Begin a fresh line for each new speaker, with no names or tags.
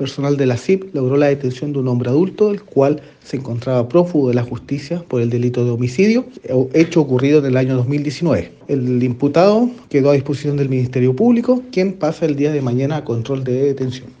personal de la CIP logró la detención de un hombre adulto, el cual se encontraba prófugo de la justicia por el delito de homicidio, hecho ocurrido en el año 2019. El imputado quedó a disposición del Ministerio Público, quien pasa el día de mañana a control de detención.